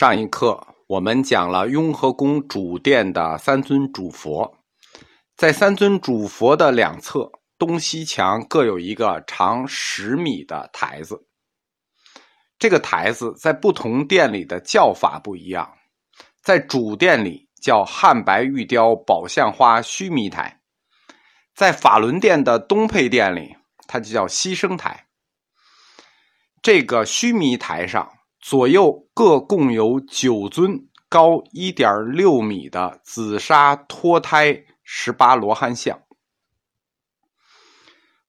上一课我们讲了雍和宫主殿的三尊主佛，在三尊主佛的两侧东西墙各有一个长十米的台子。这个台子在不同殿里的叫法不一样，在主殿里叫汉白玉雕宝相花须弥台，在法轮殿的东配殿里，它就叫牺牲台。这个须弥台上。左右各共有九尊高一点六米的紫砂脱胎十八罗汉像。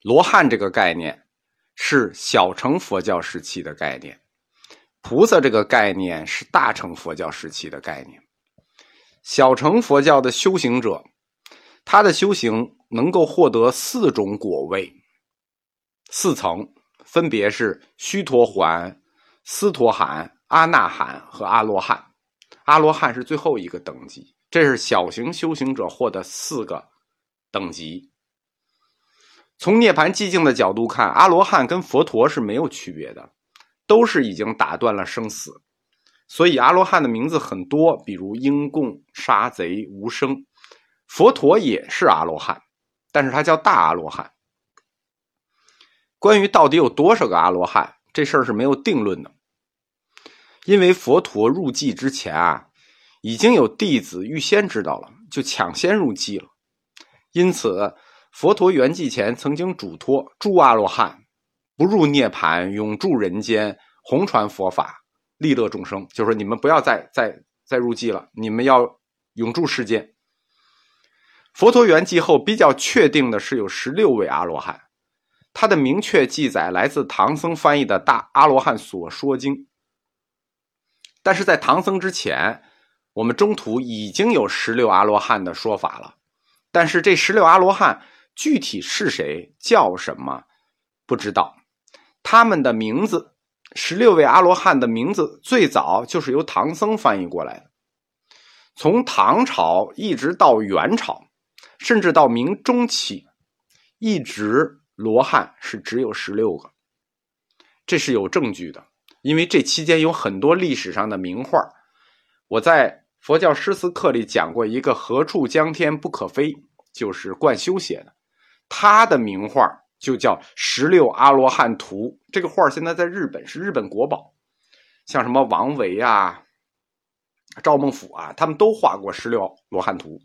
罗汉这个概念是小乘佛教时期的概念，菩萨这个概念是大乘佛教时期的概念。小乘佛教的修行者，他的修行能够获得四种果位，四层分别是须陀环。斯陀含、阿那含和阿罗汉，阿罗汉是最后一个等级。这是小型修行者获得四个等级。从涅槃寂静的角度看，阿罗汉跟佛陀是没有区别的，都是已经打断了生死。所以阿罗汉的名字很多，比如应供、杀贼、无生。佛陀也是阿罗汉，但是他叫大阿罗汉。关于到底有多少个阿罗汉？这事儿是没有定论的，因为佛陀入寂之前啊，已经有弟子预先知道了，就抢先入寂了。因此，佛陀圆寂前曾经嘱托诸阿罗汉不入涅盘，永驻人间，弘传佛法，利乐众生。就说你们不要再再再入寂了，你们要永驻世间。佛陀圆寂后，比较确定的是有十六位阿罗汉。他的明确记载来自唐僧翻译的《大阿罗汉所说经》，但是在唐僧之前，我们中途已经有十六阿罗汉的说法了。但是这十六阿罗汉具体是谁、叫什么，不知道。他们的名字，十六位阿罗汉的名字，最早就是由唐僧翻译过来的。从唐朝一直到元朝，甚至到明中期，一直。罗汉是只有十六个，这是有证据的，因为这期间有很多历史上的名画。我在佛教诗词课里讲过一个“何处江天不可飞”，就是冠修写的，他的名画就叫《十六阿罗汉图》。这个画现在在日本是日本国宝，像什么王维啊、赵孟俯啊，他们都画过《十六罗汉图》。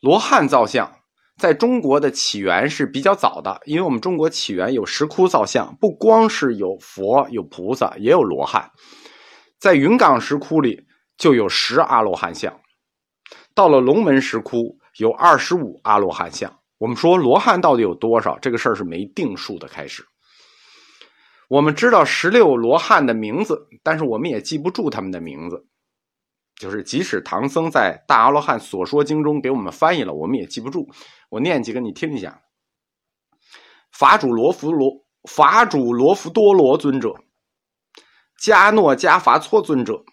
罗汉造像。在中国的起源是比较早的，因为我们中国起源有石窟造像，不光是有佛有菩萨，也有罗汉。在云冈石窟里就有十阿罗汉像，到了龙门石窟有二十五阿罗汉像。我们说罗汉到底有多少？这个事儿是没定数的。开始，我们知道十六罗汉的名字，但是我们也记不住他们的名字。就是即使唐僧在《大阿罗汉所说经》中给我们翻译了，我们也记不住。我念几个你听一下：法主罗浮罗法主罗浮多罗尊者，迦诺迦伐措尊者，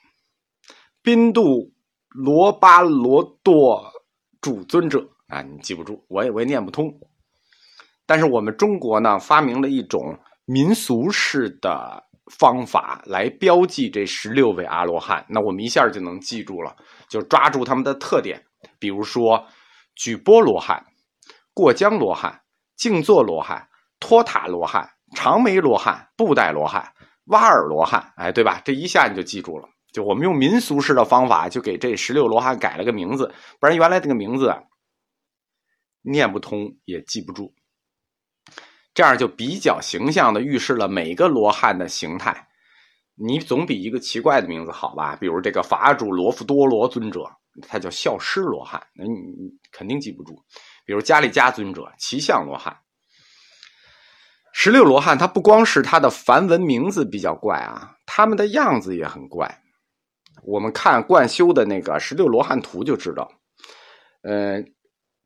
宾度罗巴罗多主尊者啊，你记不住，我也我也念不通。但是我们中国呢，发明了一种民俗式的。方法来标记这十六位阿罗汉，那我们一下就能记住了，就抓住他们的特点，比如说举波罗汉、过江罗汉、静坐罗汉、托塔罗汉、长眉罗汉、布袋罗汉、挖耳罗汉，哎，对吧？这一下你就记住了。就我们用民俗式的方法，就给这十六罗汉改了个名字，不然原来这个名字念不通也记不住。这样就比较形象的预示了每个罗汉的形态，你总比一个奇怪的名字好吧？比如这个法主罗浮多罗尊者，他叫孝师罗汉，那你肯定记不住。比如迦利迦尊者，奇相罗汉。十六罗汉，他不光是他的梵文名字比较怪啊，他们的样子也很怪。我们看贯修的那个十六罗汉图就知道，呃，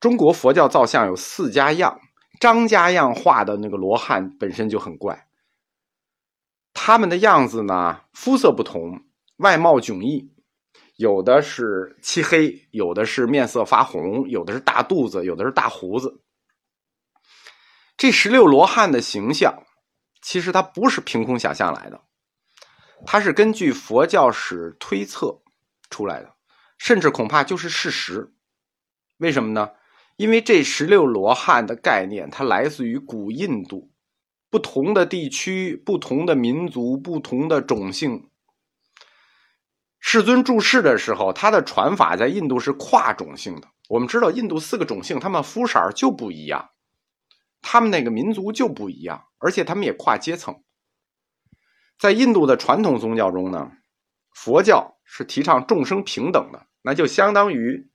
中国佛教造像有四家样。张家样画的那个罗汉本身就很怪，他们的样子呢，肤色不同，外貌迥异，有的是漆黑，有的是面色发红，有的是大肚子，有的是大胡子。这十六罗汉的形象，其实它不是凭空想象来的，它是根据佛教史推测出来的，甚至恐怕就是事实。为什么呢？因为这十六罗汉的概念，它来自于古印度，不同的地区、不同的民族、不同的种姓。世尊注释的时候，他的传法在印度是跨种姓的。我们知道，印度四个种姓，他们肤色就不一样，他们那个民族就不一样，而且他们也跨阶层。在印度的传统宗教中呢，佛教是提倡众生平等的，那就相当于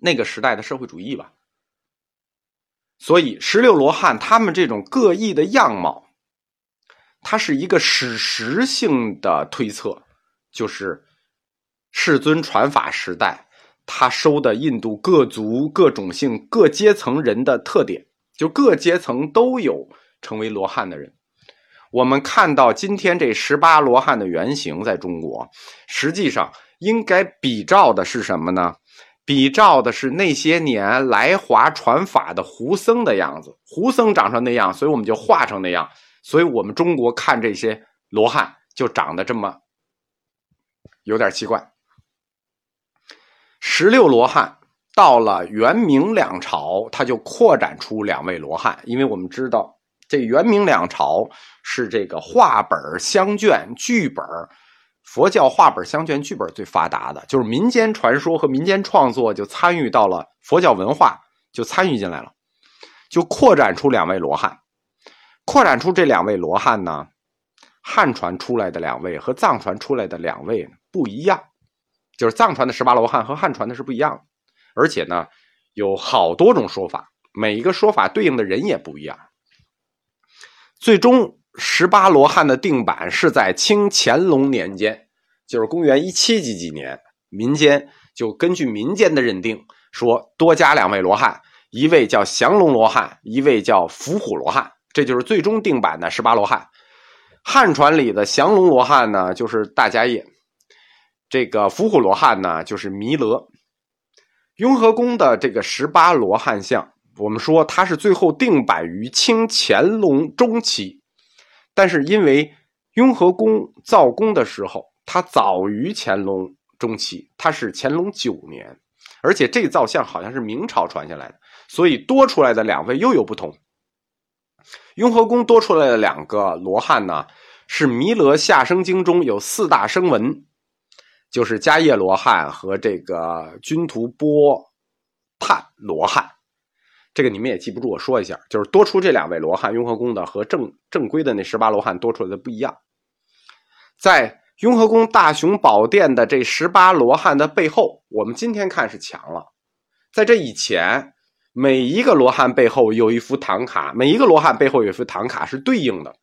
那个时代的社会主义吧。所以，十六罗汉他们这种各异的样貌，它是一个史实性的推测。就是世尊传法时代，他收的印度各族、各种姓、各阶层人的特点，就各阶层都有成为罗汉的人。我们看到今天这十八罗汉的原型在中国，实际上应该比照的是什么呢？比照的是那些年来华传法的胡僧的样子。胡僧长成那样，所以我们就画成那样。所以我们中国看这些罗汉就长得这么。有点奇怪。十六罗汉到了元明两朝，他就扩展出两位罗汉，因为我们知道这元明两朝是这个画本相卷剧本佛教画本相卷剧本最发达的，就是民间传说和民间创作就参与到了佛教文化，就参与进来了，就扩展出两位罗汉，扩展出这两位罗汉呢，汉传出来的两位和藏传出来的两位。不一样，就是藏传的十八罗汉和汉传的是不一样的，而且呢，有好多种说法，每一个说法对应的人也不一样。最终，十八罗汉的定版是在清乾隆年间，就是公元一七几几年，民间就根据民间的认定，说多加两位罗汉，一位叫降龙罗汉，一位叫伏虎罗汉，这就是最终定版的十八罗汉。汉传里的降龙罗汉呢，就是大家业。这个伏虎罗汉呢，就是弥勒。雍和宫的这个十八罗汉像，我们说它是最后定版于清乾隆中期，但是因为雍和宫造宫的时候，它早于乾隆中期，它是乾隆九年，而且这造像好像是明朝传下来的，所以多出来的两位又有不同。雍和宫多出来的两个罗汉呢，是弥勒下生经中有四大声闻。就是迦叶罗汉和这个君图波探罗汉，这个你们也记不住，我说一下，就是多出这两位罗汉，雍和宫的和正正规的那十八罗汉多出来的不一样。在雍和宫大雄宝殿的这十八罗汉的背后，我们今天看是强了，在这以前，每一个罗汉背后有一幅唐卡，每一个罗汉背后有一幅唐卡是对应的。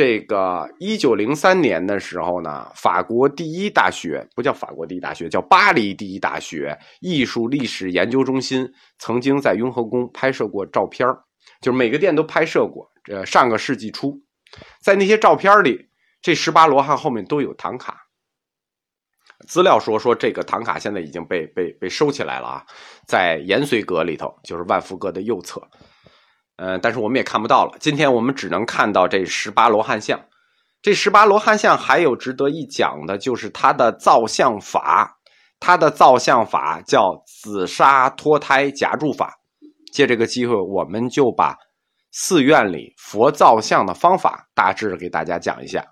这个一九零三年的时候呢，法国第一大学不叫法国第一大学，叫巴黎第一大学艺术历史研究中心曾经在雍和宫拍摄过照片就是每个店都拍摄过。这上个世纪初，在那些照片里，这十八罗汉后面都有唐卡。资料说说这个唐卡现在已经被被被收起来了啊，在延绥阁里头，就是万福阁的右侧。呃，但是我们也看不到了。今天我们只能看到这十八罗汉像。这十八罗汉像还有值得一讲的，就是它的造像法。它的造像法叫紫砂脱胎夹柱法。借这个机会，我们就把寺院里佛造像的方法大致给大家讲一下。